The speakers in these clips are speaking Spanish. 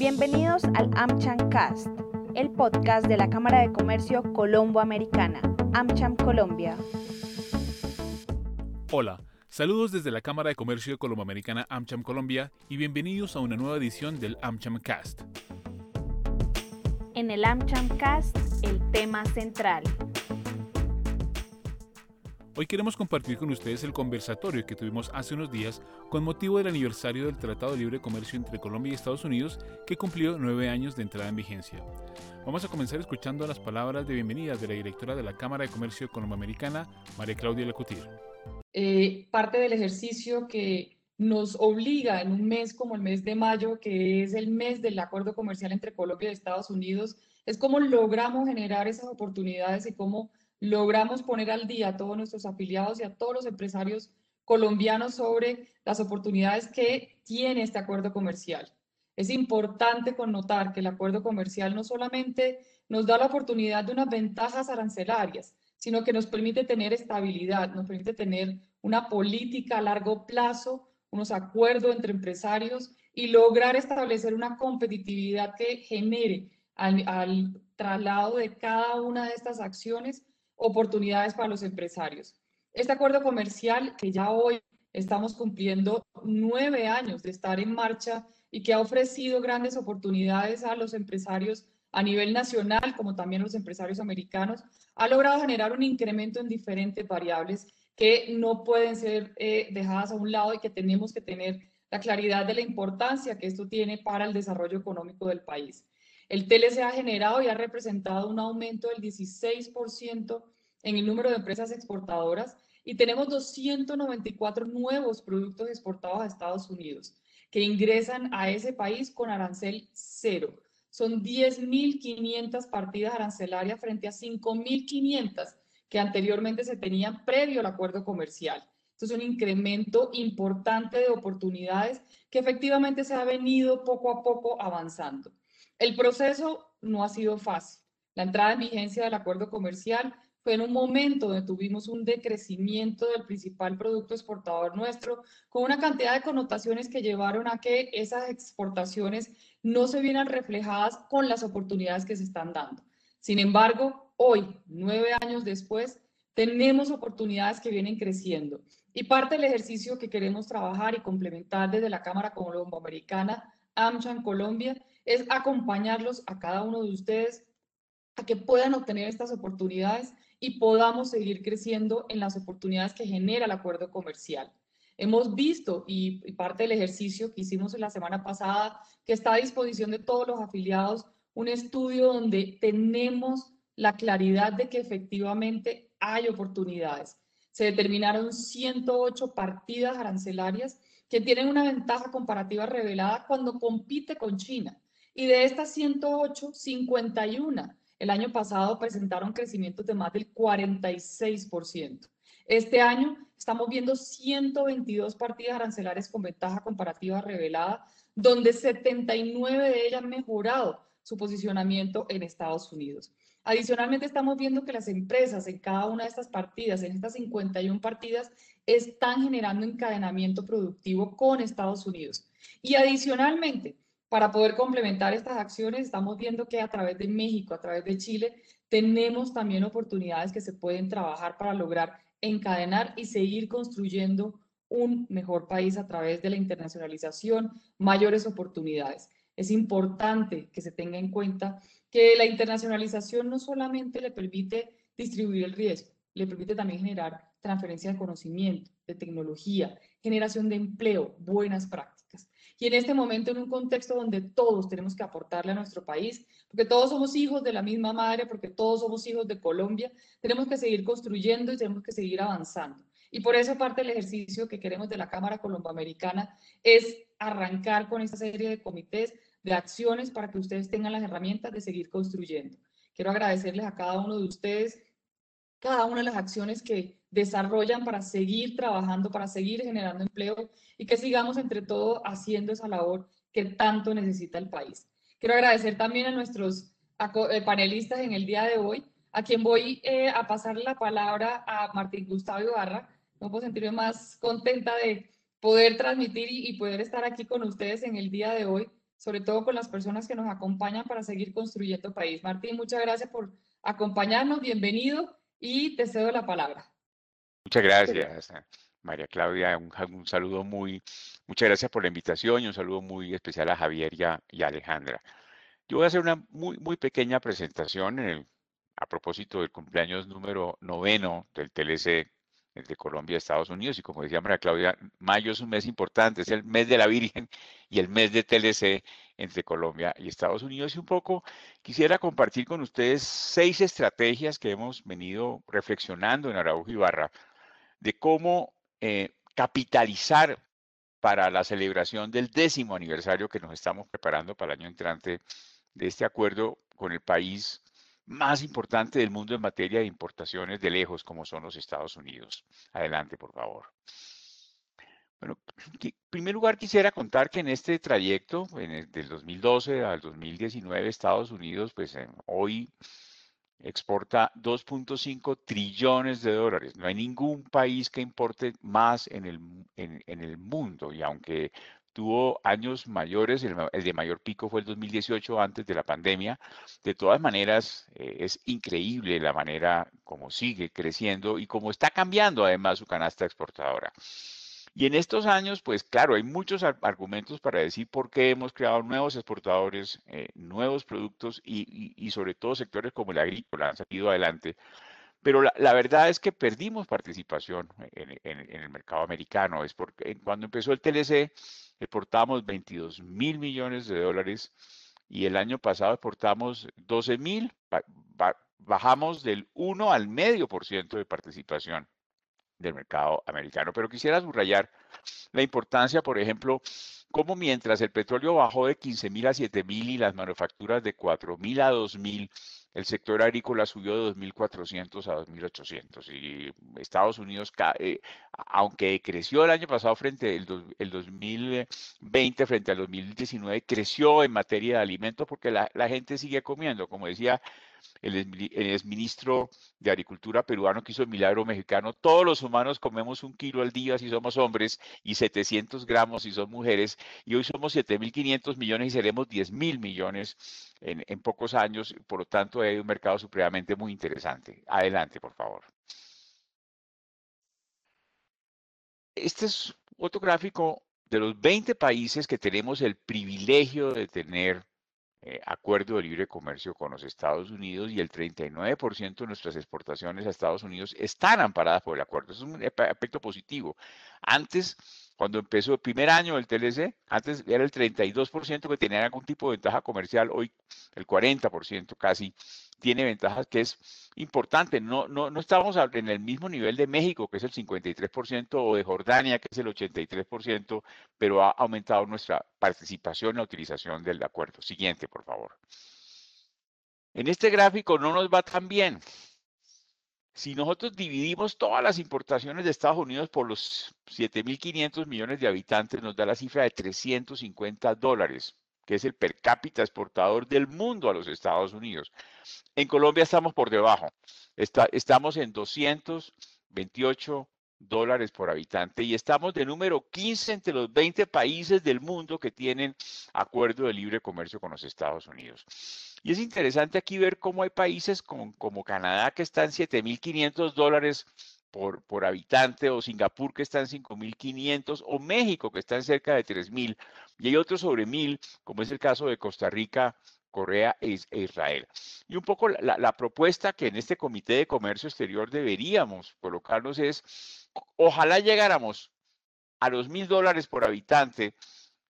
Bienvenidos al AmCham Cast, el podcast de la Cámara de Comercio Colombo-Americana, AmCham Colombia. Hola, saludos desde la Cámara de Comercio Colombo-Americana AmCham Colombia y bienvenidos a una nueva edición del AmCham Cast. En el AmCham Cast, el tema central. Hoy queremos compartir con ustedes el conversatorio que tuvimos hace unos días con motivo del aniversario del Tratado de Libre Comercio entre Colombia y Estados Unidos que cumplió nueve años de entrada en vigencia. Vamos a comenzar escuchando las palabras de bienvenida de la directora de la Cámara de Comercio Colomboamericana, María Claudia Lecutir. Eh, parte del ejercicio que nos obliga en un mes como el mes de mayo, que es el mes del acuerdo comercial entre Colombia y Estados Unidos, es cómo logramos generar esas oportunidades y cómo logramos poner al día a todos nuestros afiliados y a todos los empresarios colombianos sobre las oportunidades que tiene este acuerdo comercial. Es importante connotar que el acuerdo comercial no solamente nos da la oportunidad de unas ventajas arancelarias, sino que nos permite tener estabilidad, nos permite tener una política a largo plazo, unos acuerdos entre empresarios y lograr establecer una competitividad que genere al, al traslado de cada una de estas acciones oportunidades para los empresarios. Este acuerdo comercial que ya hoy estamos cumpliendo nueve años de estar en marcha y que ha ofrecido grandes oportunidades a los empresarios a nivel nacional, como también a los empresarios americanos, ha logrado generar un incremento en diferentes variables que no pueden ser eh, dejadas a un lado y que tenemos que tener la claridad de la importancia que esto tiene para el desarrollo económico del país. El TLC ha generado y ha representado un aumento del 16% en el número de empresas exportadoras y tenemos 294 nuevos productos exportados a Estados Unidos que ingresan a ese país con arancel cero. Son 10.500 partidas arancelarias frente a 5.500 que anteriormente se tenían previo al acuerdo comercial. Esto es un incremento importante de oportunidades que efectivamente se ha venido poco a poco avanzando. El proceso no ha sido fácil. La entrada en vigencia del acuerdo comercial fue en un momento donde tuvimos un decrecimiento del principal producto exportador nuestro, con una cantidad de connotaciones que llevaron a que esas exportaciones no se vieran reflejadas con las oportunidades que se están dando. Sin embargo, hoy, nueve años después, tenemos oportunidades que vienen creciendo. Y parte del ejercicio que queremos trabajar y complementar desde la Cámara Colombo-Americana, AmCham Colombia, es acompañarlos a cada uno de ustedes a que puedan obtener estas oportunidades y podamos seguir creciendo en las oportunidades que genera el acuerdo comercial. Hemos visto, y, parte del ejercicio que hicimos la semana pasada, que está a disposición de todos los afiliados, un estudio donde tenemos la claridad de que efectivamente hay oportunidades. Se determinaron 108 partidas arancelarias que tienen una ventaja comparativa revelada cuando compite con China. Y de estas 108, 51 el año pasado presentaron crecimientos de más del 46%. Este año estamos viendo 122 partidas arancelarias con ventaja comparativa revelada, donde 79 de ellas han mejorado su posicionamiento en Estados Unidos. Adicionalmente, estamos viendo que las empresas en cada una de estas partidas, en estas 51 partidas, están generando encadenamiento productivo con Estados Unidos. Y adicionalmente, para poder complementar estas acciones, estamos viendo que a través de México, a través de Chile, tenemos también oportunidades que se pueden trabajar para lograr encadenar y seguir construyendo un mejor país a través de la internacionalización, mayores oportunidades. Es importante que se tenga en cuenta que la internacionalización no solamente le permite distribuir el riesgo, le permite también generar transferencia de conocimiento, de tecnología, generación de empleo, buenas prácticas. Y en este momento, en un contexto donde todos tenemos que aportarle a nuestro país, porque todos somos hijos de la misma madre, porque todos somos hijos de Colombia, tenemos que seguir construyendo y tenemos que seguir avanzando. Y por eso parte del ejercicio que queremos de la Cámara Colomboamericana es arrancar con esta serie de comités de acciones para que ustedes tengan las herramientas de seguir construyendo. Quiero agradecerles a cada uno de ustedes cada una de las acciones que desarrollan para seguir trabajando, para seguir generando empleo y que sigamos entre todos haciendo esa labor que tanto necesita el país. Quiero agradecer también a nuestros eh, panelistas en el día de hoy, a quien voy eh, a pasar la palabra a Martín Gustavo Ibarra. No puedo sentirme más contenta de poder transmitir y poder estar aquí con ustedes en el día de hoy sobre todo con las personas que nos acompañan para seguir construyendo país. Martín, muchas gracias por acompañarnos, bienvenido y te cedo la palabra. Muchas gracias, María Claudia. Un, saludo muy, muchas gracias por la invitación y un saludo muy especial a Javier y a, Alejandra. Yo voy a hacer una muy, muy pequeña presentación a propósito del cumpleaños número noveno del TLC de Colombia y Estados Unidos. Y como decía María Claudia, mayo es un mes importante, es el mes de la Virgen y el mes de TLC entre Colombia y Estados Unidos. Y un poco quisiera compartir con ustedes seis estrategias que hemos venido reflexionando en Araujo Ibarra de cómo eh, capitalizar para la celebración del décimo aniversario que nos estamos preparando para el año entrante de este acuerdo con el país más importante del mundo en materia de importaciones de lejos, como son los Estados Unidos. Adelante, por favor. Bueno, en primer lugar quisiera contar que en este trayecto, en del 2012 al 2019, Estados Unidos, pues hoy exporta 2.5 trillones de dólares. No hay ningún país que importe más en el, en, el mundo. Y aunque tuvo años mayores, el, de mayor pico fue el 2018 antes de la pandemia. De todas maneras, eh, es increíble la manera como sigue creciendo y cómo está cambiando además su canasta exportadora. Y en estos años, pues claro, hay muchos argumentos para decir por qué hemos creado nuevos exportadores, eh, nuevos productos y, sobre todo sectores como el agrícola han salido adelante. Pero la, verdad es que perdimos participación en, en, el mercado americano. Es porque cuando empezó el TLC, exportamos 22 mil millones de dólares y el año pasado exportamos 12 mil, bajamos del 1 al medio por ciento de participación del mercado americano. Pero quisiera subrayar la importancia, por ejemplo, como mientras el petróleo bajó de 15 mil a 7 mil y las manufacturas de 4 mil a 2 mil, el sector agrícola subió de 2.400 a 2.800 y Estados Unidos, eh, aunque creció el año pasado frente al el 2020 frente al 2019, creció en materia de alimentos porque la, la gente sigue comiendo. Como decía el, exministro de Agricultura peruano que hizo el milagro mexicano. Todos los humanos comemos un kilo al día si somos hombres y 700 gramos si son mujeres. Y hoy somos 7.500 millones y seremos 10.000 millones en, en pocos años. Por lo tanto, hay un mercado supremamente muy interesante. Adelante, por favor. Este es otro gráfico de los 20 países que tenemos el privilegio de tener eh, acuerdo de libre comercio con los Estados Unidos y el 39% de nuestras exportaciones a Estados Unidos están amparadas por el acuerdo. Es un aspecto positivo. Antes, cuando empezó el primer año del TLC, antes era el 32% que tenía algún tipo de ventaja comercial, hoy el 40% casi tiene ventajas que es importante. No, no, no estamos en el mismo nivel de México, que es el 53%, o de Jordania, que es el 83%, pero ha aumentado nuestra participación en la utilización del acuerdo. Siguiente, por favor. En este gráfico no nos va tan bien. Si nosotros dividimos todas las importaciones de Estados Unidos por los 7.500 millones de habitantes, nos da la cifra de 350 dólares que es el per cápita exportador del mundo a los Estados Unidos. En Colombia estamos por debajo, estamos en 228 dólares por habitante y estamos de número 15 entre los 20 países del mundo que tienen acuerdo de libre comercio con los Estados Unidos. Y es interesante aquí ver cómo hay países como, Canadá que están 7.500 dólares por, por habitante, o Singapur que está en 5.500, o México que está en cerca de 3.000, y hay otros sobre 1.000, como es el caso de Costa Rica, Corea e, e Israel. Y un poco la, propuesta que en este Comité de Comercio Exterior deberíamos colocarnos es, ojalá llegáramos a los mil dólares por habitante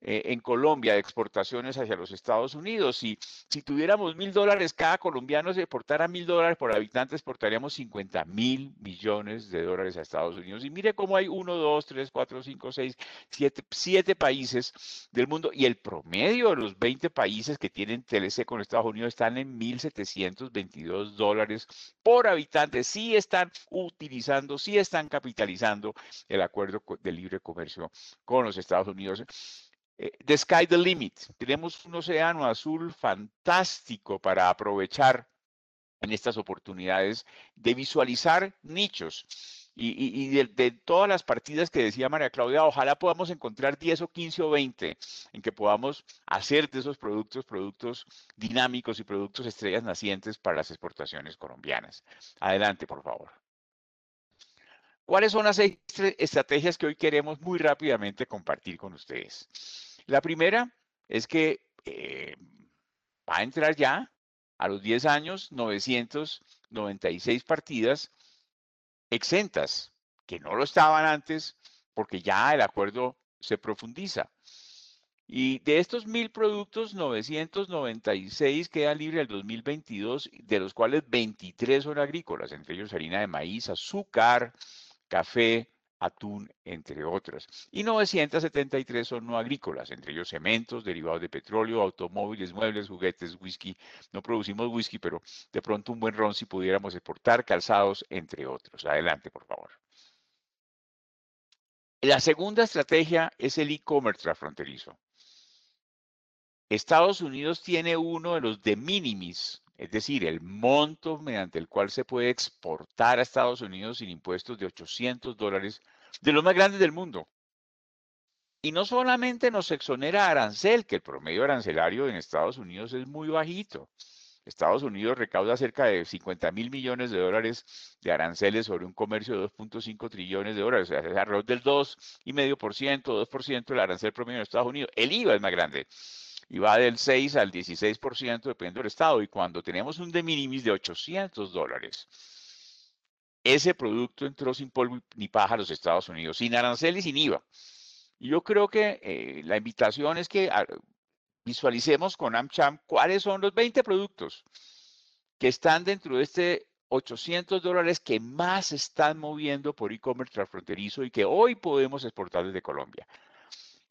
eh, en Colombia de exportaciones hacia los Estados Unidos. Si, si tuviéramos mil dólares, cada colombiano se exportara mil dólares por habitante, exportaríamos 50 mil millones de dólares a Estados Unidos. Y mire cómo hay uno, dos, tres, cuatro, cinco, seis, siete, siete países del mundo y el promedio de los 20 países que tienen TLC con Estados Unidos están en 1.722 dólares por habitante. Sí están utilizando, sí están capitalizando el acuerdo de libre comercio con los Estados Unidos. Eh, the sky the limit. Tenemos un océano azul fantástico para aprovechar en estas oportunidades de visualizar nichos. Y, de, todas las partidas que decía María Claudia, ojalá podamos encontrar 10 o 15 o 20 en que podamos hacer de esos productos productos dinámicos y productos estrellas nacientes para las exportaciones colombianas. Adelante, por favor. ¿Cuáles son las estrategias que hoy queremos muy rápidamente compartir con ustedes? La primera es que eh, va a entrar ya a los 10 años 996 partidas exentas, que no lo estaban antes porque ya el acuerdo se profundiza. Y de estos mil productos, 996 quedan libres el 2022, de los cuales 23 son agrícolas, entre ellos harina de maíz, azúcar, café, atún, entre otras. Y 973 son no agrícolas, entre ellos cementos, derivados de petróleo, automóviles, muebles, juguetes, whisky. No producimos whisky, pero de pronto un buen ron si pudiéramos exportar, calzados, entre otros. Adelante, por favor. La segunda estrategia es el e-commerce transfronterizo. Estados Unidos tiene uno de los de minimis es decir, el monto mediante el cual se puede exportar a Estados Unidos sin impuestos de 800 dólares, de los más grandes del mundo. Y no solamente nos exonera arancel, que el promedio arancelario en Estados Unidos es muy bajito. Estados Unidos recauda cerca de 50 mil millones de dólares de aranceles sobre un comercio de 2.5 trillones de dólares, o sea, es alrededor del 2,5%, 2% del arancel promedio en Estados Unidos. El IVA es más grande y va del 6 al 16% dependiendo del estado. Y cuando tenemos un de minimis de 800 dólares, ese producto entró sin polvo ni paja a los Estados Unidos, sin arancel y sin IVA. Y yo creo que eh, la invitación es que ah, visualicemos con AmCham cuáles son los 20 productos que están dentro de este 800 dólares que más están moviendo por e-commerce transfronterizo y que hoy podemos exportar desde Colombia.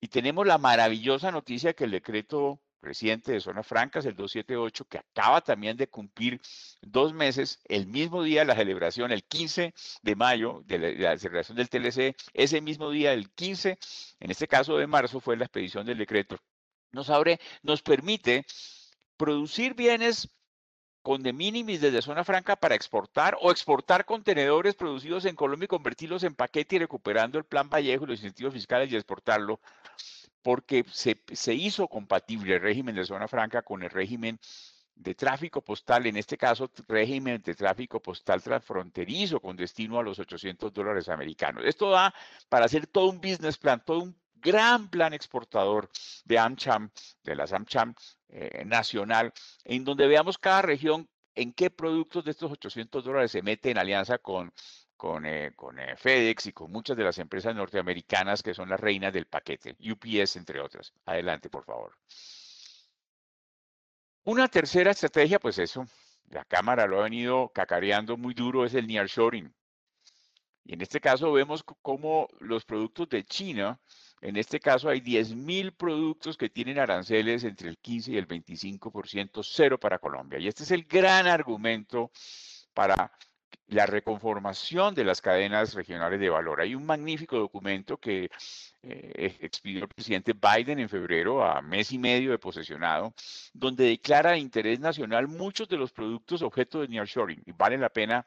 Y tenemos la maravillosa noticia que el decreto reciente de Zonas Francas, el 278, que acaba también de cumplir dos meses, el mismo día de la celebración, el 15 de mayo, de la, celebración del TLC, ese mismo día, el 15, en este caso de marzo, fue la expedición del decreto. Nos abre, nos permite producir bienes con de minimis desde zona franca para exportar o exportar contenedores producidos en Colombia y convertirlos en paquete y recuperando el plan Vallejo y los incentivos fiscales y exportarlo, porque se, se hizo compatible el régimen de zona franca con el régimen de tráfico postal, en este caso régimen de tráfico postal transfronterizo con destino a los 800 dólares americanos. Esto da para hacer todo un business plan, todo un gran plan exportador de AmCham, de las AmCham eh, nacional, en donde veamos cada región en qué productos de estos 800 dólares se mete en alianza con, con, eh, eh, FedEx y con muchas de las empresas norteamericanas que son las reinas del paquete, UPS entre otras. Adelante, por favor. Una tercera estrategia, pues eso, la Cámara lo ha venido cacareando muy duro, es el nearshoring. Y en este caso vemos cómo los productos de China en este caso hay 10.000 productos que tienen aranceles entre el 15 y el 25%, cero para Colombia. Y este es el gran argumento para la reconformación de las cadenas regionales de valor. Hay un magnífico documento que eh, expidió el presidente Biden en febrero, a mes y medio de posesionado, donde declara de interés nacional muchos de los productos objeto de nearshoring. Y vale la pena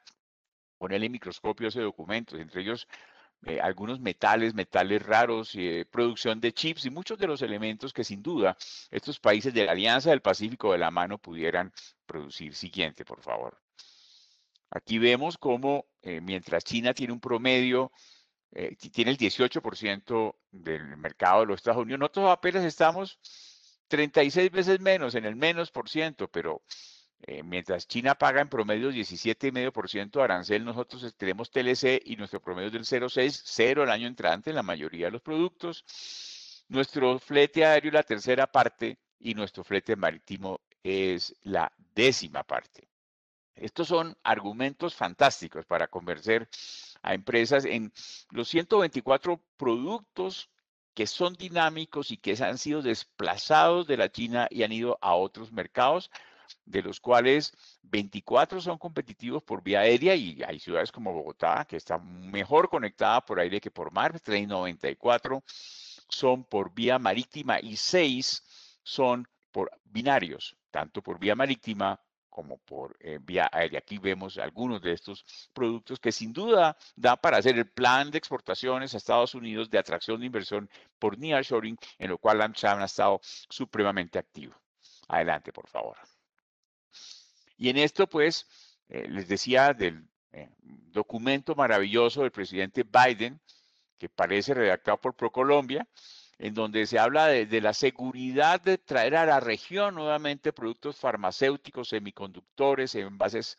ponerle microscopio a ese documento, entre ellos eh, algunos metales, metales raros, eh, producción de chips y muchos de los elementos que sin duda estos países de la Alianza del Pacífico de la mano pudieran producir. Siguiente, por favor. Aquí vemos cómo eh, mientras China tiene un promedio, tiene el 18% del mercado de los Estados Unidos, nosotros apenas estamos 36 veces menos, en el menos por ciento, pero eh, mientras China paga en promedio 17,5% de arancel, nosotros tenemos TLC y nuestro promedio es del 0,6, cero el año entrante en la mayoría de los productos. Nuestro flete aéreo es la tercera parte y nuestro flete marítimo es la décima parte. Estos son argumentos fantásticos para convencer a empresas en los 124 productos que son dinámicos y que han sido desplazados de la China y han ido a otros mercados de los cuales 24 son competitivos por vía aérea y hay ciudades como Bogotá que está mejor conectada por aire que por mar, 394 son por vía marítima y 6 son por binarios, tanto por vía marítima como por eh, vía aérea. Aquí vemos algunos de estos productos que sin duda da para hacer el plan de exportaciones a Estados Unidos de atracción de inversión por nearshoring, en lo cual AmCham ha estado supremamente activo. Adelante, por favor. Y en esto, pues, eh, les decía del eh, documento maravilloso del presidente Biden, que parece redactado por ProColombia, en donde se habla de, la seguridad de traer a la región nuevamente productos farmacéuticos, semiconductores, envases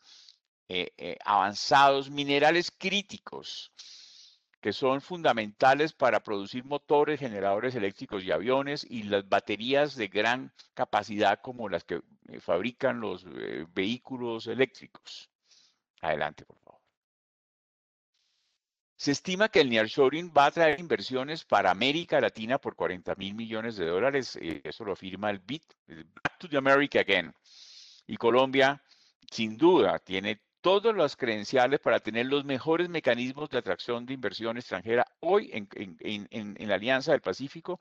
eh, avanzados, minerales críticos, que son fundamentales para producir motores, generadores eléctricos y aviones y las baterías de gran capacidad como las que eh, fabrican los vehículos eléctricos. Adelante, por favor. Se estima que el nearshoring va a traer inversiones para América Latina por 40 mil millones de dólares. Eh, eso lo afirma el BIT, Back to the America Again. Y Colombia, sin duda, tiene todas las credenciales para tener los mejores mecanismos de atracción de inversión extranjera hoy en, la Alianza del Pacífico,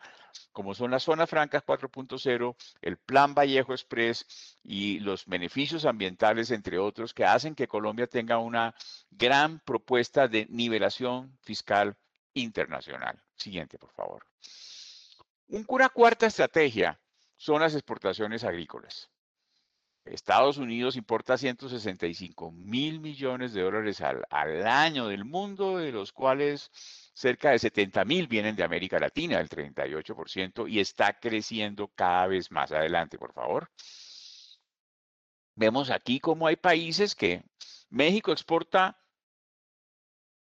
como son las zonas francas 4.0, el Plan Vallejo Express y los beneficios ambientales, entre otros, que hacen que Colombia tenga una gran propuesta de nivelación fiscal internacional. Siguiente, por favor. una cuarta estrategia son las exportaciones agrícolas. Estados Unidos importa 165 mil millones de dólares al, año del mundo, de los cuales cerca de 70 mil vienen de América Latina, el 38%, y está creciendo cada vez más. Adelante, por favor. Vemos aquí cómo hay países que México exporta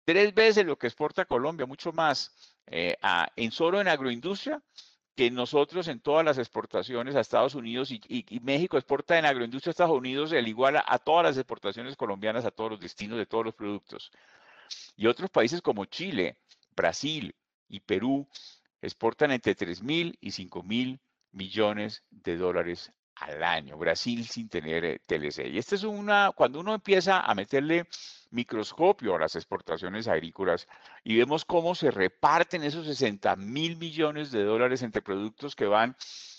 tres veces lo que exporta Colombia, mucho más, eh, en solo en agroindustria, que nosotros en todas las exportaciones a Estados Unidos y, México exporta en agroindustria a Estados Unidos el igual a, todas las exportaciones colombianas a todos los destinos de todos los productos. Y otros países como Chile, Brasil y Perú exportan entre 3 mil y 5 mil millones de dólares al año. Brasil sin tener eh, TLC. Y esta es una, cuando uno empieza a meterle microscopio a las exportaciones agrícolas y vemos cómo se reparten esos 60 mil millones de dólares entre productos que van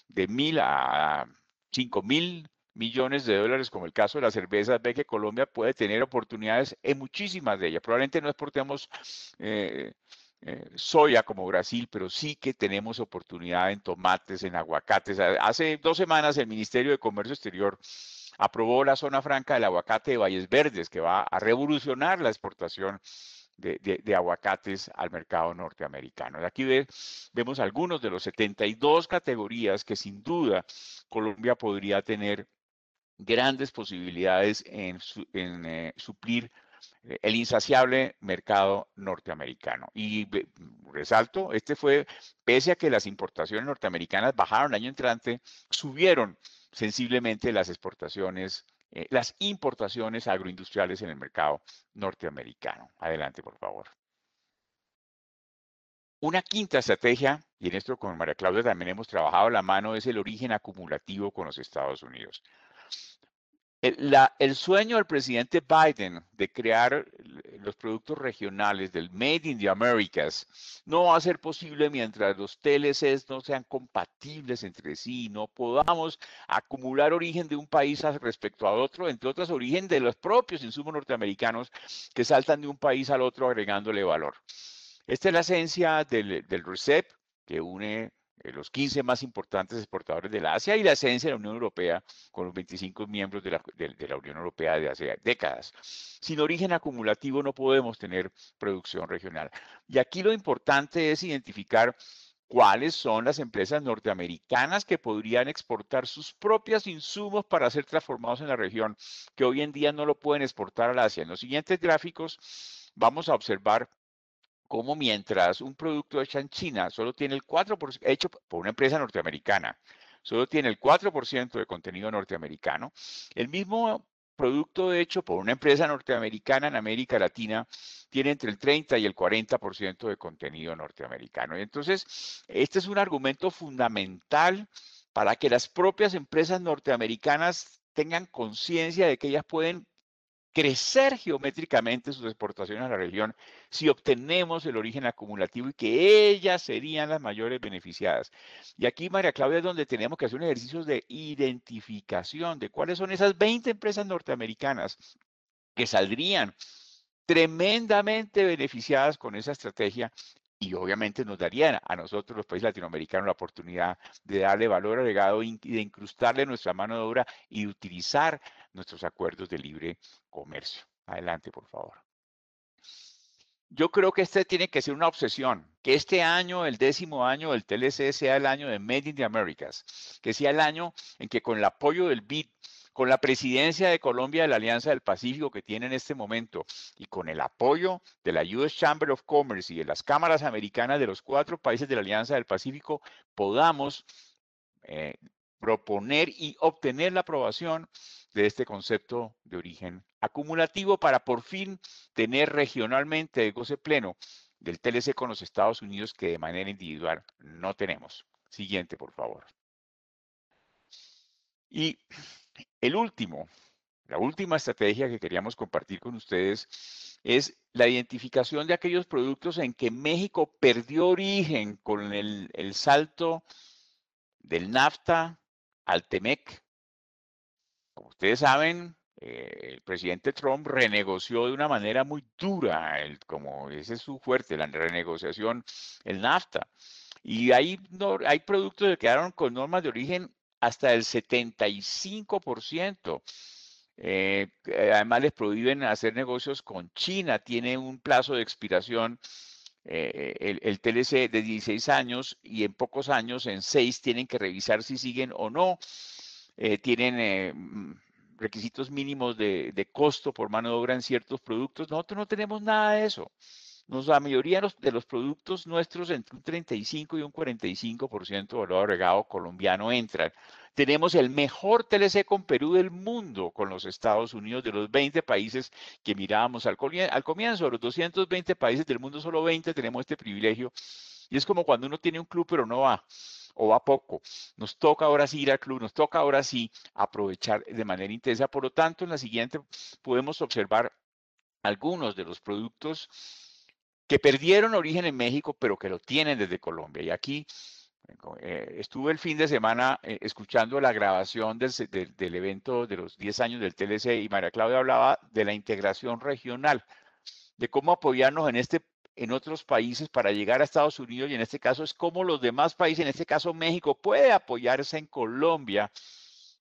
de mil a 5 mil millones de dólares, como el caso de la cerveza, ve que Colombia puede tener oportunidades en muchísimas de ellas. Probablemente no exportemos eh, eh, soya como Brasil, pero sí que tenemos oportunidad en tomates, en aguacates. Hace dos semanas el Ministerio de Comercio Exterior aprobó la zona franca del aguacate de Valles Verdes, que va a revolucionar la exportación de, aguacates al mercado norteamericano. Aquí vemos algunos de los 72 categorías que sin duda Colombia podría tener grandes posibilidades en, eh, suplir el insaciable mercado norteamericano. Y resalto, este fue, pese a que las importaciones norteamericanas bajaron el año entrante, subieron sensiblemente las exportaciones, eh, las importaciones agroindustriales en el mercado norteamericano. Adelante, por favor. Una quinta estrategia, y en esto con María Claudia también hemos trabajado la mano, es el origen acumulativo con los Estados Unidos. El, sueño del presidente Biden de crear los productos regionales del Made in the Americas no va a ser posible mientras los TLCs no sean compatibles entre sí, no podamos acumular origen de un país respecto a otro, entre otras origen de los propios insumos norteamericanos que saltan de un país al otro agregándole valor. Esta es la esencia del, del RECEP que une eh, los 15 más importantes exportadores de la Asia y la esencia de la Unión Europea, con los 25 miembros de la, de la, Unión Europea de hace décadas. Sin origen acumulativo no podemos tener producción regional. Y aquí lo importante es identificar cuáles son las empresas norteamericanas que podrían exportar sus propios insumos para ser transformados en la región, que hoy en día no lo pueden exportar al Asia. En los siguientes gráficos vamos a observar como mientras un producto hecho en China solo tiene el 4%, hecho por una empresa norteamericana, solo tiene el 4% de contenido norteamericano, el mismo producto hecho por una empresa norteamericana en América Latina tiene entre el 30 y el 40% de contenido norteamericano. Y entonces, este es un argumento fundamental para que las propias empresas norteamericanas tengan conciencia de que ellas pueden crecer geométricamente sus exportaciones a la región si obtenemos el origen acumulativo y que ellas serían las mayores beneficiadas. Y aquí, María Claudia, es donde tenemos que hacer un ejercicio de identificación de cuáles son esas 20 empresas norteamericanas que saldrían tremendamente beneficiadas con esa estrategia y obviamente nos darían a nosotros, los países latinoamericanos, la oportunidad de darle valor agregado y de incrustarle nuestra mano de obra y utilizar nuestros acuerdos de libre comercio. Adelante, por favor. Yo creo que este tiene que ser una obsesión, que este año, el décimo año del TLC, sea el año de Made in the Americas, que sea el año en que con el apoyo del BID con la presidencia de Colombia de la Alianza del Pacífico que tiene en este momento y con el apoyo de la US Chamber of Commerce y de las cámaras americanas de los cuatro países de la Alianza del Pacífico, podamos eh, proponer y obtener la aprobación de este concepto de origen acumulativo para por fin tener regionalmente el goce pleno del TLC con los Estados Unidos que de manera individual no tenemos. Siguiente, por favor. Y el último, la última estrategia que queríamos compartir con ustedes es la identificación de aquellos productos en que México perdió origen con el, salto del NAFTA al TEMEC. Como ustedes saben, eh, el presidente Trump renegoció de una manera muy dura, el, como ese es su fuerte, la renegociación, el NAFTA. Y hay, hay productos que quedaron con normas de origen hasta el 75%. Eh, eh, además, les prohíben hacer negocios con China. Tiene un plazo de expiración eh, el, TLC de 16 años y en pocos años, en 6, tienen que revisar si siguen o no. Tienen mm, requisitos mínimos de, de, costo por mano de obra en ciertos productos. Nosotros no tenemos nada de eso la mayoría de los, productos nuestros entre un 35 y un 45% de valor agregado colombiano entran. Tenemos el mejor TLC con Perú del mundo con los Estados Unidos, de los 20 países que mirábamos al, al comienzo, de los 220 países del mundo, solo 20 tenemos este privilegio. Y es como cuando uno tiene un club pero no va o va poco. Nos toca ahora sí ir al club, nos toca ahora sí aprovechar de manera intensa. Por lo tanto, en la siguiente podemos observar algunos de los productos que perdieron origen en México, pero que lo tienen desde Colombia. Y aquí eh, estuve el fin de semana eh, escuchando la grabación del, del, evento de los 10 años del TLC y María Claudia hablaba de la integración regional, de cómo apoyarnos en este en otros países para llegar a Estados Unidos y en este caso es cómo los demás países, en este caso México, puede apoyarse en Colombia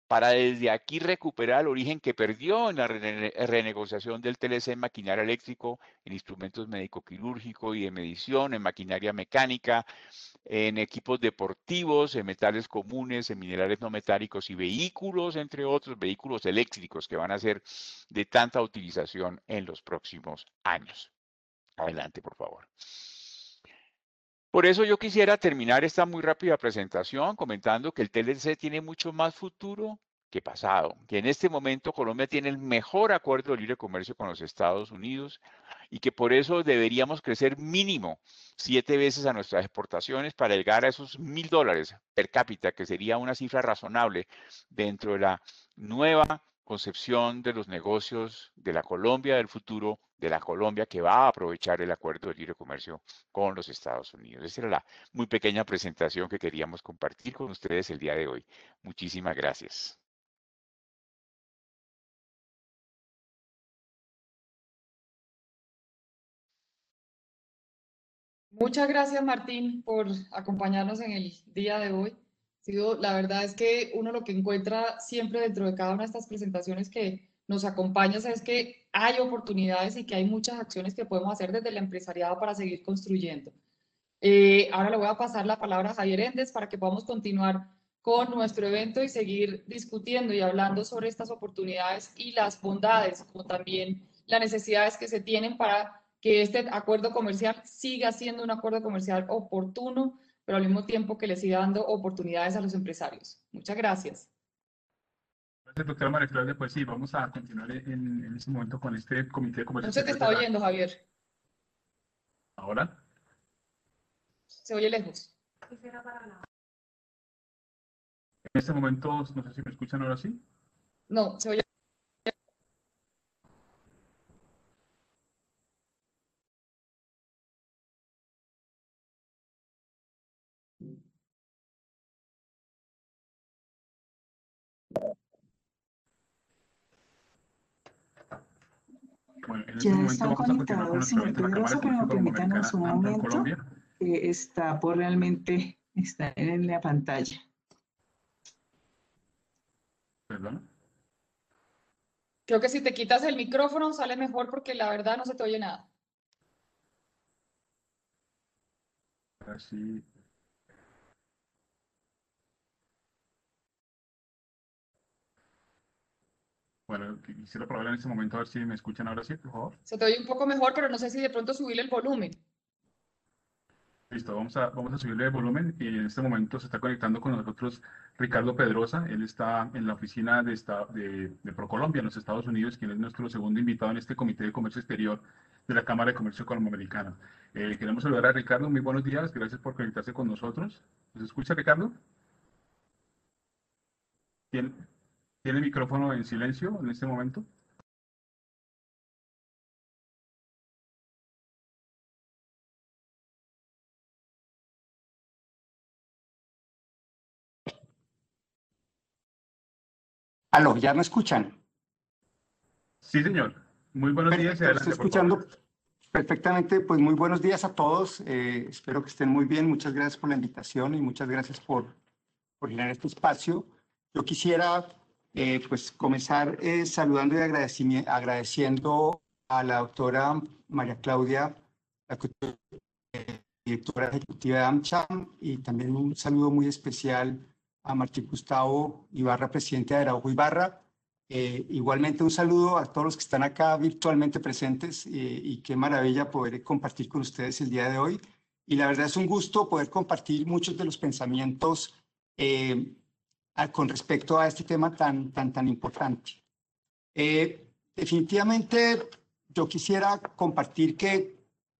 para desde aquí recuperar el origen que perdió en la renegociación del TLC en maquinaria eléctrico, en instrumentos médico-quirúrgicos y de medición, en maquinaria mecánica, en equipos deportivos, en metales comunes, en minerales no metálicos y vehículos, entre otros, vehículos eléctricos que van a ser de tanta utilización en los próximos años. Adelante, por favor. Por eso yo quisiera terminar esta muy rápida presentación comentando que el TLC tiene mucho más futuro que pasado, que en este momento Colombia tiene el mejor acuerdo de libre comercio con los Estados Unidos y que por eso deberíamos crecer mínimo siete veces a nuestras exportaciones para llegar a esos mil dólares per cápita, que sería una cifra razonable dentro de la nueva concepción de los negocios de la Colombia del futuro, de la Colombia que va a aprovechar el acuerdo de libre comercio con los Estados Unidos. Esa era la muy pequeña presentación que queríamos compartir con ustedes el día de hoy. Muchísimas gracias. Muchas gracias, Martín, por acompañarnos en el día de hoy la verdad es que uno lo que encuentra siempre dentro de cada una de estas presentaciones que nos acompaña es que hay oportunidades y que hay muchas acciones que podemos hacer desde el empresariado para seguir construyendo. Eh, ahora le voy a pasar la palabra a Javier Endes para que podamos continuar con nuestro evento y seguir discutiendo y hablando sobre estas oportunidades y las bondades, como también las necesidades que se tienen para que este acuerdo comercial siga siendo un acuerdo comercial oportuno, pero al mismo tiempo que le siga dando oportunidades a los empresarios. Muchas gracias. Gracias, doctora María Claudia. Pues sí, vamos a continuar en, en este momento con este comité de comercio. No se te está oyendo, Javier. ¿Ahora? Se oye lejos. En este momento, no sé si me escuchan ahora sí. No, se oye. Este ya están conectados el señor Pedrosa, pero permítanos un momento. que está por realmente estar en la pantalla. ¿Perdón? Creo que si te quitas el micrófono sale mejor porque la verdad no se te oye nada. Así. Bueno, quisiera probar en este momento a ver si me escuchan ahora sí, por favor. Se te oye un poco mejor, pero no sé si de pronto subirle el volumen. Listo, vamos a, vamos a subirle el volumen y en este momento se está conectando con nosotros Ricardo Pedrosa. Él está en la oficina de, de, de ProColombia en los Estados Unidos, quien es nuestro segundo invitado en este Comité de Comercio Exterior de la Cámara de Comercio Colomboamericana. Eh, queremos saludar a Ricardo. Muy buenos días. Gracias por conectarse con nosotros. ¿Nos escucha, Ricardo? ¿Tiene, ¿Tiene el micrófono en silencio en este momento? Aló, ¿ya me escuchan? Sí, señor. Muy buenos días. estoy escuchando perfectamente. Pues muy buenos días a todos. Eh, espero que estén muy bien. Muchas gracias por la invitación y muchas gracias por, por generar este espacio. Yo quisiera eh, pues comenzar eh, saludando y agradeciendo a la doctora María Claudia, la directora ejecutiva de AmCham, y también un saludo muy especial a Martín Gustavo Ibarra, presidente de Araujo Ibarra. Eh, igualmente un saludo a todos los que están acá virtualmente presentes eh, y qué maravilla poder compartir con ustedes el día de hoy. Y la verdad es un gusto poder compartir muchos de los pensamientos eh, con respecto a este tema tan, tan, tan importante. definitivamente yo quisiera compartir que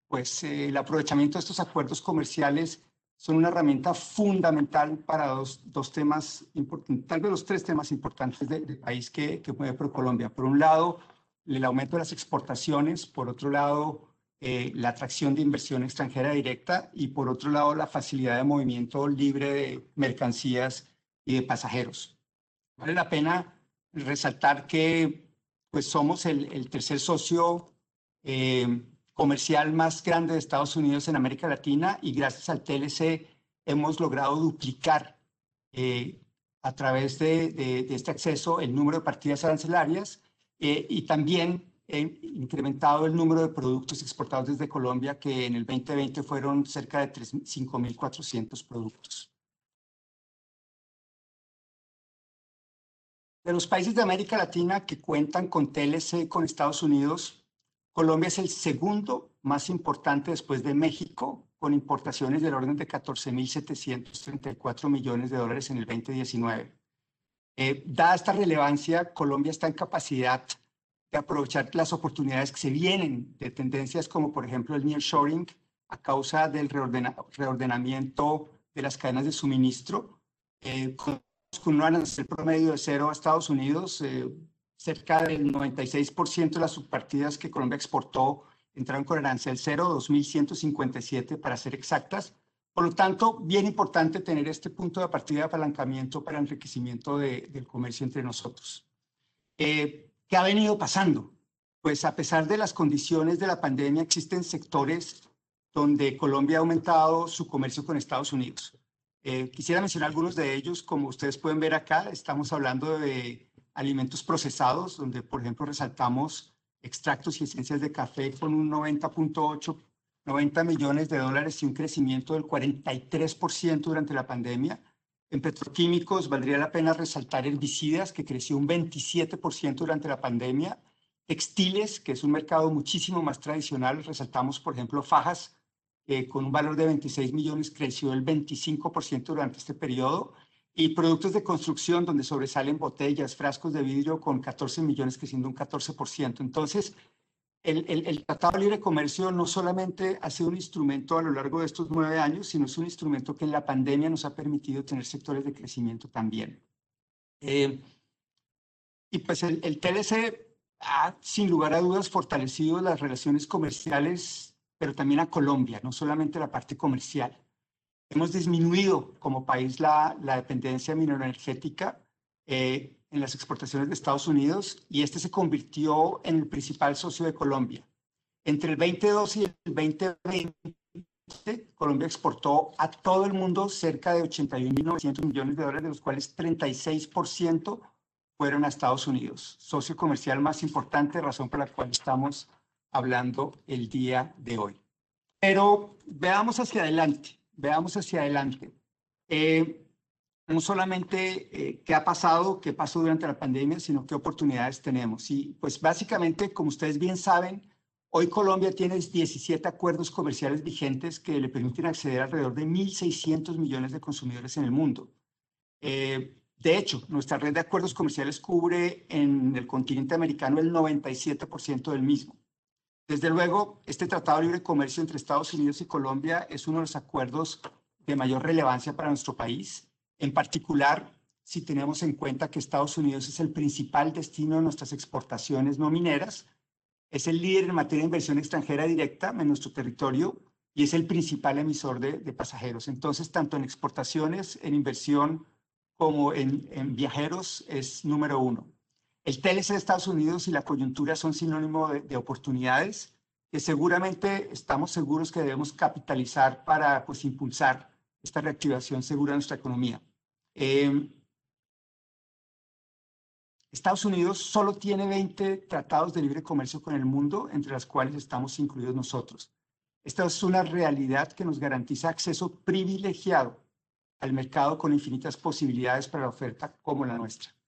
pues, el aprovechamiento de estos acuerdos comerciales son una herramienta fundamental para dos, dos temas importantes, tal vez los tres temas importantes del país que, que mueve ProColombia. Por un lado, el aumento de las exportaciones, por otro lado, eh, la atracción de inversión extranjera directa y por otro lado, la facilidad de movimiento libre de mercancías y de pasajeros. Vale la pena resaltar que pues, somos el, el tercer socio eh, comercial más grande de Estados Unidos en América Latina y gracias al TLC hemos logrado duplicar eh, a través de, este acceso el número de partidas arancelarias eh, y también incrementado el número de productos exportados desde Colombia, que en el 2020 fueron cerca de 5.400 productos. De los países de América Latina que cuentan con TLC con Estados Unidos, Colombia es el segundo más importante después de México, con importaciones del orden de 14.734 millones de dólares en el 2019. Eh, dada esta relevancia, Colombia está en capacidad de aprovechar las oportunidades que se vienen de tendencias como, por ejemplo, el nearshoring a causa del reordenamiento de las cadenas de suministro. Eh, un arancel promedio de cero a Estados Unidos, eh, cerca del 96% de las subpartidas que Colombia exportó entraron con arancel cero, 2.157 para ser exactas. Por lo tanto, bien importante tener este punto de partida de apalancamiento para enriquecimiento del comercio entre nosotros. Eh, ¿Qué ha venido pasando? Pues a pesar de las condiciones de la pandemia, existen sectores donde Colombia ha aumentado su comercio con Estados Unidos. Eh, quisiera mencionar algunos de ellos, como ustedes pueden ver acá, estamos hablando de alimentos procesados, donde por ejemplo resaltamos extractos y esencias de café con un 90.8, 90 millones de dólares y un crecimiento del 43% durante la pandemia. En petroquímicos valdría la pena resaltar herbicidas, que creció un 27% durante la pandemia. Textiles, que es un mercado muchísimo más tradicional, resaltamos, por ejemplo, fajas, eh, con un valor de 26 millones, creció el 25% durante este periodo y productos de construcción donde sobresalen botellas, frascos de vidrio con 14 millones, creciendo un 14%. Entonces, el, el, el, Tratado de Libre Comercio no solamente ha sido un instrumento a lo largo de estos nueve años, sino es un instrumento que en la pandemia nos ha permitido tener sectores de crecimiento también. Eh, y pues el, el TLC ha, sin lugar a dudas, fortalecido las relaciones comerciales, pero también a Colombia, no solamente la parte comercial. Hemos disminuido como país la, la dependencia mineroenergética eh, en las exportaciones de Estados Unidos y este se convirtió en el principal socio de Colombia. Entre el 2012 y el 2020, Colombia exportó a todo el mundo cerca de 81.900 millones de dólares, de los cuales 36% fueron a Estados Unidos, socio comercial más importante, razón por la cual estamos hablando el día de hoy. Pero veamos hacia adelante, veamos hacia adelante. Eh, no solamente eh, qué ha pasado, qué pasó durante la pandemia, sino qué oportunidades tenemos. Y pues básicamente, como ustedes bien saben, hoy Colombia tiene 17 acuerdos comerciales vigentes que le permiten acceder a alrededor de 1.600 millones de consumidores en el mundo. Eh, de hecho, nuestra red de acuerdos comerciales cubre en el continente americano el 97% del mismo. Desde luego, este Tratado de Libre Comercio entre Estados Unidos y Colombia es uno de los acuerdos de mayor relevancia para nuestro país en particular, si tenemos en cuenta que Estados Unidos es el principal destino de nuestras exportaciones no mineras, es el líder en materia de inversión extranjera directa en nuestro territorio y es el principal emisor de, pasajeros. Entonces, tanto en exportaciones, en inversión, como en, viajeros, es número uno. El TLC de Estados Unidos y la coyuntura son sinónimo de, de, oportunidades que seguramente estamos seguros que debemos capitalizar para pues, impulsar esta reactivación segura de nuestra economía. Em, Estados Unidos solo tiene 20 tratados de libre comercio con el mundo, entre los cuales estamos incluidos nosotros. Esta es una realidad que nos garantiza acceso privilegiado al mercado con infinitas posibilidades para la oferta como la nuestra.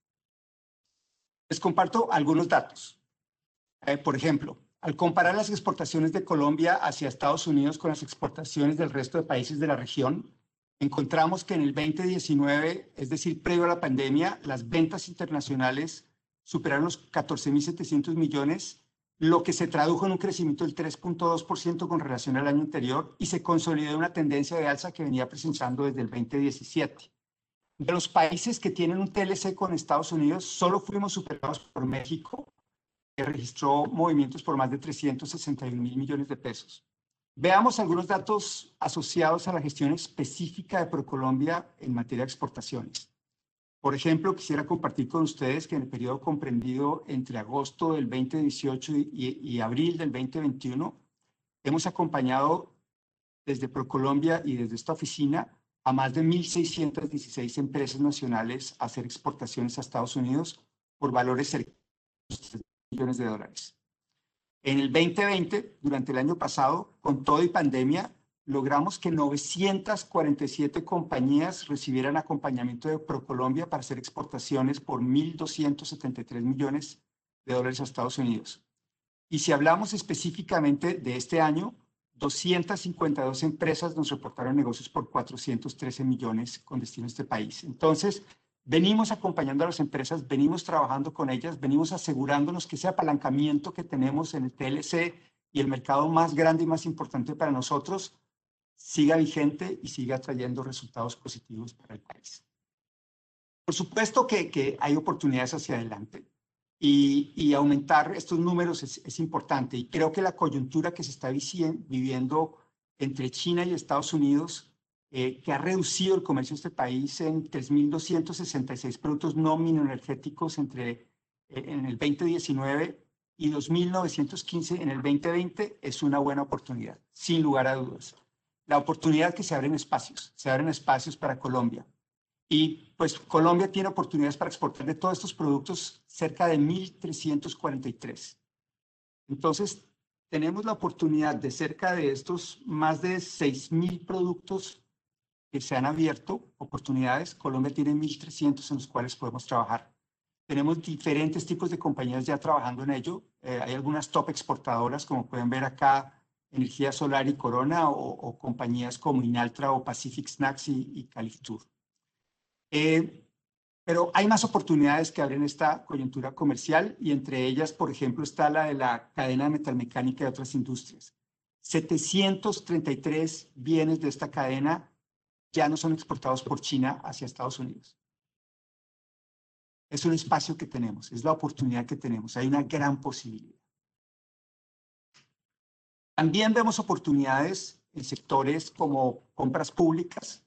Les comparto algunos datos. Eh, por ejemplo, al comparar las exportaciones de Colombia hacia Estados Unidos con las exportaciones del resto de países de la región, encontramos que en el 2019, es decir, previo a la pandemia, las ventas internacionales superaron los 14.700 millones, lo que se tradujo en un crecimiento del 3.2% con relación al año anterior y se consolidó una tendencia de alza que venía presenciando desde el 2017. De los países que tienen un TLC con Estados Unidos, solo fuimos superados por México, que registró movimientos por más de 361 mil millones de pesos. Veamos algunos datos asociados a la gestión específica de ProColombia en materia de exportaciones. Por ejemplo, quisiera compartir con ustedes que en el periodo comprendido entre agosto del 2018 y, abril del 2021, hemos acompañado desde ProColombia y desde esta oficina a más de 1.616 empresas nacionales a hacer exportaciones a Estados Unidos por valores cercanos a millones de dólares. En el 2020, durante el año pasado, con todo y pandemia, logramos que 947 compañías recibieran acompañamiento de ProColombia para hacer exportaciones por 1.273 millones de dólares a Estados Unidos. Y si hablamos específicamente de este año, 252 empresas nos reportaron negocios por 413 millones con destino a este país. Entonces, Venimos acompañando a las empresas, venimos trabajando con ellas, venimos asegurándonos que ese apalancamiento que tenemos en el TLC y el mercado más grande y más importante para nosotros siga vigente y siga trayendo resultados positivos para el país. Por supuesto que, hay oportunidades hacia adelante y, aumentar estos números es, importante y creo que la coyuntura que se está viviendo entre China y Estados Unidos eh, que ha reducido el comercio de este país en 3.266 productos no minoenergéticos entre eh, en el 2019 y 2.915 en el 2020 es una buena oportunidad, sin lugar a dudas. La oportunidad que se abren espacios, se abren espacios para Colombia. Y pues Colombia tiene oportunidades para exportar de todos estos productos cerca de 1.343. Entonces, tenemos la oportunidad de cerca de estos más de 6.000 productos que se han abierto oportunidades. Colombia tiene 1.300 en los cuales podemos trabajar. Tenemos diferentes tipos de compañías ya trabajando en ello. Eh, hay algunas top exportadoras, como pueden ver acá, Energía Solar y Corona, o, compañías como Inaltra o Pacific Snacks y, y. Eh, pero hay más oportunidades que abren esta coyuntura comercial y entre ellas, por ejemplo, está la de la cadena de metalmecánica y otras industrias. 733 bienes de esta cadena ya no son exportados por China hacia Estados Unidos. Es un espacio que tenemos, es la oportunidad que tenemos, hay una gran posibilidad. También vemos oportunidades en sectores como compras públicas,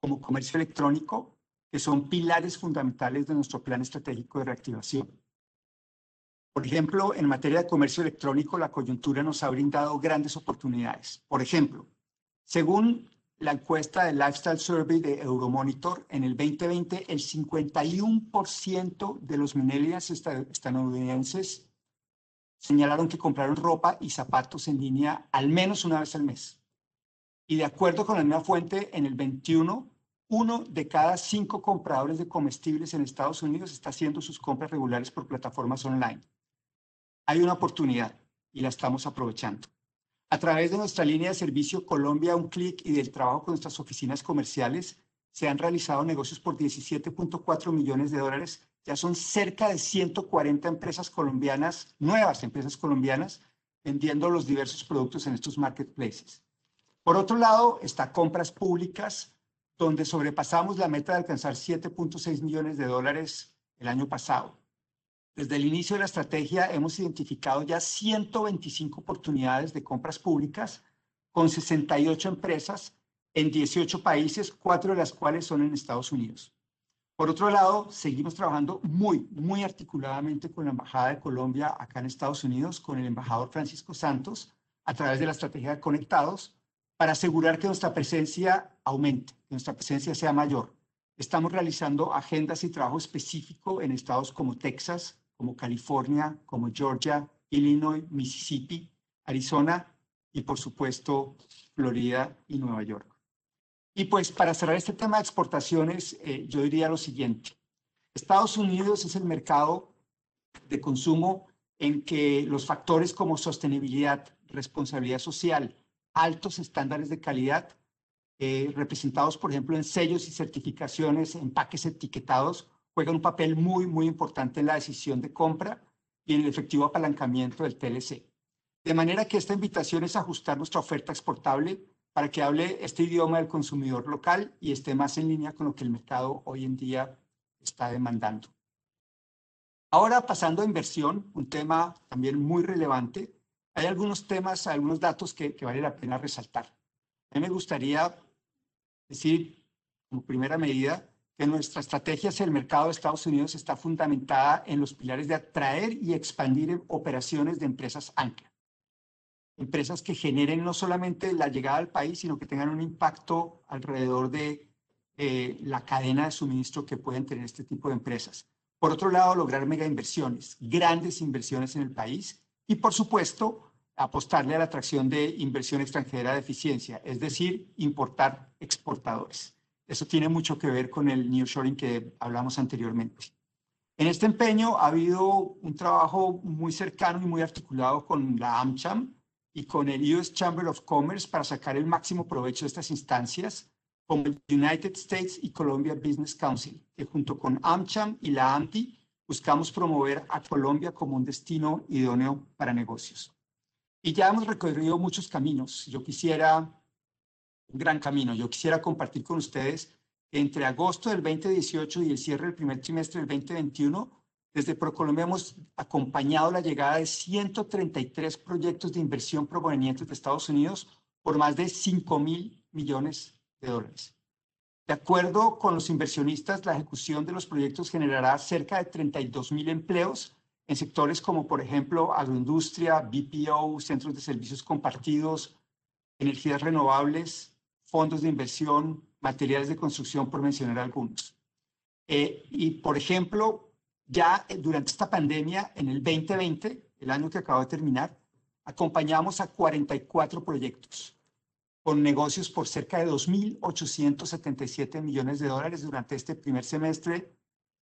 como comercio electrónico, que son pilares fundamentales de nuestro plan estratégico de reactivación. Por ejemplo, en materia de comercio electrónico, la coyuntura nos ha brindado grandes oportunidades. Por ejemplo, según la encuesta del Lifestyle Survey de Euromonitor, en el 2020 el 51% de los millennials estadounidenses señalaron que compraron ropa y zapatos en línea al menos una vez al mes. Y de acuerdo con la misma fuente, en el 21, uno de cada cinco compradores de comestibles en Estados Unidos está haciendo sus compras regulares por plataformas online. Hay una oportunidad y la estamos aprovechando. A través de nuestra línea de servicio Colombia Un Clic y del trabajo con nuestras oficinas comerciales, se han realizado negocios por 17.4 millones de dólares. Ya son cerca de 140 empresas colombianas, nuevas empresas colombianas, vendiendo los diversos productos en estos marketplaces. Por otro lado, está compras públicas, donde sobrepasamos la meta de alcanzar 7.6 millones de dólares el año pasado. Desde el inicio de la estrategia hemos identificado ya 125 oportunidades de compras públicas con 68 empresas en 18 países, cuatro de las cuales son en Estados Unidos. Por otro lado, seguimos trabajando muy, muy articuladamente con la Embajada de Colombia acá en Estados Unidos, con el embajador Francisco Santos, a través de la estrategia de Conectados, para asegurar que nuestra presencia aumente, que nuestra presencia sea mayor. Estamos realizando agendas y trabajo específico en estados como Texas, como California, como Georgia, Illinois, Mississippi, Arizona y por supuesto Florida y Nueva York. Y pues para cerrar este tema de exportaciones, eh, yo diría lo siguiente. Estados Unidos es el mercado de consumo en que los factores como sostenibilidad, responsabilidad social, altos estándares de calidad, eh, representados por ejemplo en sellos y certificaciones, empaques etiquetados, juegan un papel muy, muy importante en la decisión de compra y en el efectivo apalancamiento del TLC. De manera que esta invitación es ajustar nuestra oferta exportable para que hable este idioma del consumidor local y esté más en línea con lo que el mercado hoy en día está demandando. Ahora pasando a inversión, un tema también muy relevante, hay algunos temas, algunos datos que, que vale la pena resaltar. A mí me gustaría decir, como primera medida, que nuestra estrategia hacia el mercado de Estados Unidos está fundamentada en los pilares de atraer y expandir operaciones de empresas ancla. Empresas que generen no solamente la llegada al país, sino que tengan un impacto alrededor de eh, la cadena de suministro que pueden tener este tipo de empresas. Por otro lado, lograr mega inversiones, grandes inversiones en el país y, por supuesto, apostarle a la atracción de inversión extranjera de eficiencia, es decir, importar exportadores. Eso tiene mucho que ver con el nearshoring que hablamos anteriormente. En este empeño ha habido un trabajo muy cercano y muy articulado con la AmCham y con el US Chamber of Commerce para sacar el máximo provecho de estas instancias, como el United States y Colombia Business Council, que junto con AmCham y la AMTI buscamos promover a Colombia como un destino idóneo para negocios. Y ya hemos recorrido muchos caminos. Yo quisiera un gran camino. Yo quisiera compartir con ustedes entre agosto del 2018 y el cierre del primer trimestre del 2021, desde ProColombia hemos acompañado la llegada de 133 proyectos de inversión provenientes de Estados Unidos por más de 5 mil millones de dólares. De acuerdo con los inversionistas, la ejecución de los proyectos generará cerca de 32 mil empleos en sectores como, por ejemplo, agroindustria, BPO, centros de servicios compartidos, energías renovables, fondos de inversión, materiales de construcción, por mencionar algunos. Eh, y, por ejemplo, ya durante esta pandemia, en el 2020, el año que acabo de terminar, acompañamos a 44 proyectos con negocios por cerca de 2.877 millones de dólares durante este primer semestre.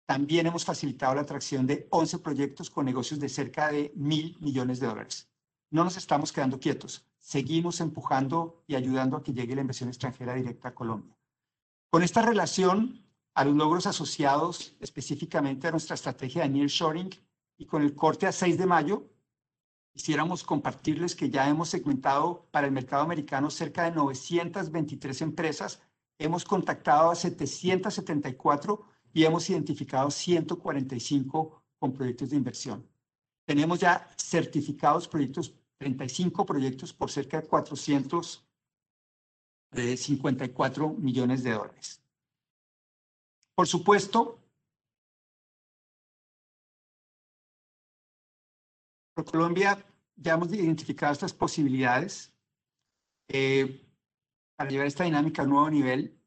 También hemos facilitado la atracción de 11 proyectos con negocios de cerca de 1.000 millones de dólares. No nos estamos quedando quietos seguimos empujando y ayudando a que llegue la inversión extranjera directa a Colombia. Con esta relación a los logros asociados específicamente a nuestra estrategia de nearshoring y con el corte a 6 de mayo, quisiéramos compartirles que ya hemos segmentado para el mercado americano cerca de 923 empresas, hemos contactado a 774 y hemos identificado 145 con proyectos de inversión. Tenemos ya certificados proyectos 35 proyectos por cerca de 454 millones de dólares. Por supuesto, Colombia ya hemos identificado estas posibilidades eh, para llevar esta dinámica a un nuevo nivel,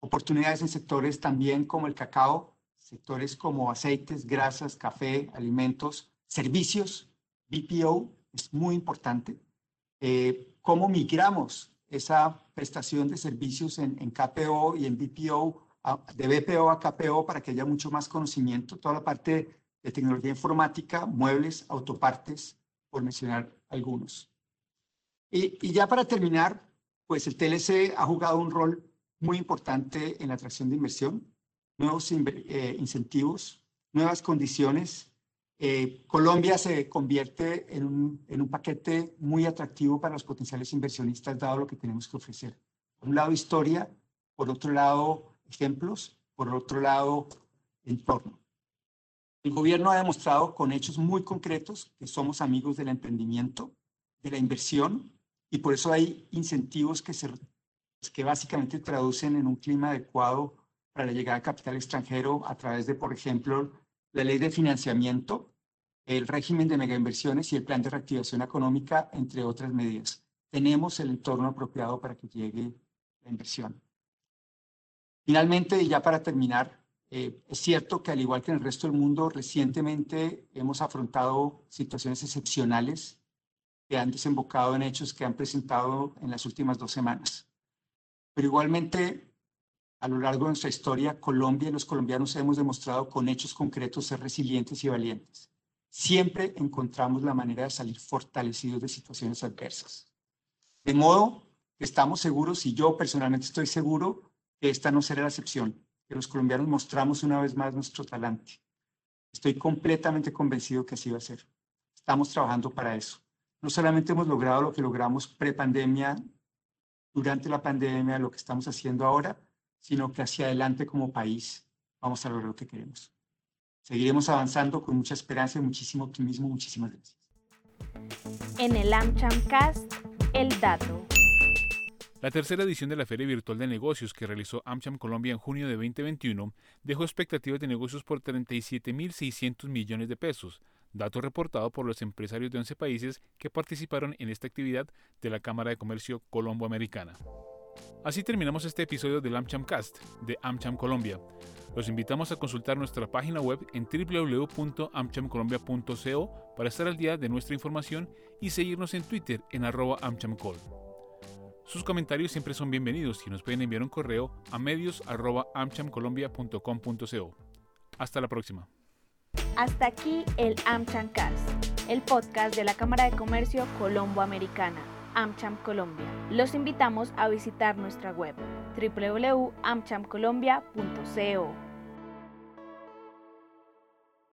oportunidades en sectores también como el cacao, sectores como aceites, grasas, café, alimentos, servicios, BPO, es muy importante. Eh, cómo migramos esa prestación de servicios en, en KPO y en BPO, de BPO a KPO para que haya mucho más conocimiento, toda la parte de tecnología informática, muebles, autopartes, por mencionar algunos. Y, ya para terminar, pues el TLC ha jugado un rol muy importante en la atracción de inversión, nuevos eh, incentivos, nuevas condiciones eh, Colombia se convierte en un, en un, paquete muy atractivo para los potenciales inversionistas, dado lo que tenemos que ofrecer. Por un lado, historia, por otro lado, ejemplos, por otro lado, entorno. El gobierno ha demostrado con hechos muy concretos que somos amigos del emprendimiento, de la inversión, y por eso hay incentivos que, se, que básicamente traducen en un clima adecuado para la llegada de capital extranjero a través de, por ejemplo, la ley de financiamiento, el régimen de megainversiones y el plan de reactivación económica, entre otras medidas. Tenemos el entorno apropiado para que llegue la inversión. Finalmente, y ya para terminar, eh, es cierto que al igual que en el resto del mundo, recientemente hemos afrontado situaciones excepcionales que han desembocado en hechos que han presentado en las últimas dos semanas. Pero igualmente a lo largo de nuestra historia, Colombia y los colombianos hemos demostrado con hechos concretos ser resilientes y valientes. Siempre encontramos la manera de salir fortalecidos de situaciones adversas. De modo que estamos seguros, y yo personalmente estoy seguro, que esta no será la excepción, que los colombianos mostramos una vez más nuestro talante. Estoy completamente convencido que así va a ser. Estamos trabajando para eso. No solamente hemos logrado lo que logramos pre-pandemia, durante la pandemia, lo que estamos haciendo ahora, sino que hacia adelante como país vamos a lograr lo que queremos. Seguiremos avanzando con mucha esperanza y muchísimo optimismo. Muchísimas gracias. En el AmChamcast, el dato. La tercera edición de la Feria Virtual de Negocios que realizó AmCham Colombia en junio de 2021 dejó expectativas de negocios por 37.600 millones de pesos, dato reportado por los empresarios de 11 países que participaron en esta actividad de la Cámara de Comercio Colombo-Americana. Así terminamos este episodio del AmCham Cast de AmCham Colombia. Los invitamos a consultar nuestra página web en www.amchamcolombia.co para estar al día de nuestra información y seguirnos en Twitter en arroba amchamcol. Sus comentarios siempre son bienvenidos y nos pueden enviar un correo a medios Hasta la próxima. Hasta aquí el AmCham Cast, el podcast de la Cámara de Comercio Colombo-Americana. AmCham Colombia. Los invitamos a visitar nuestra web www.amchamcolombia.co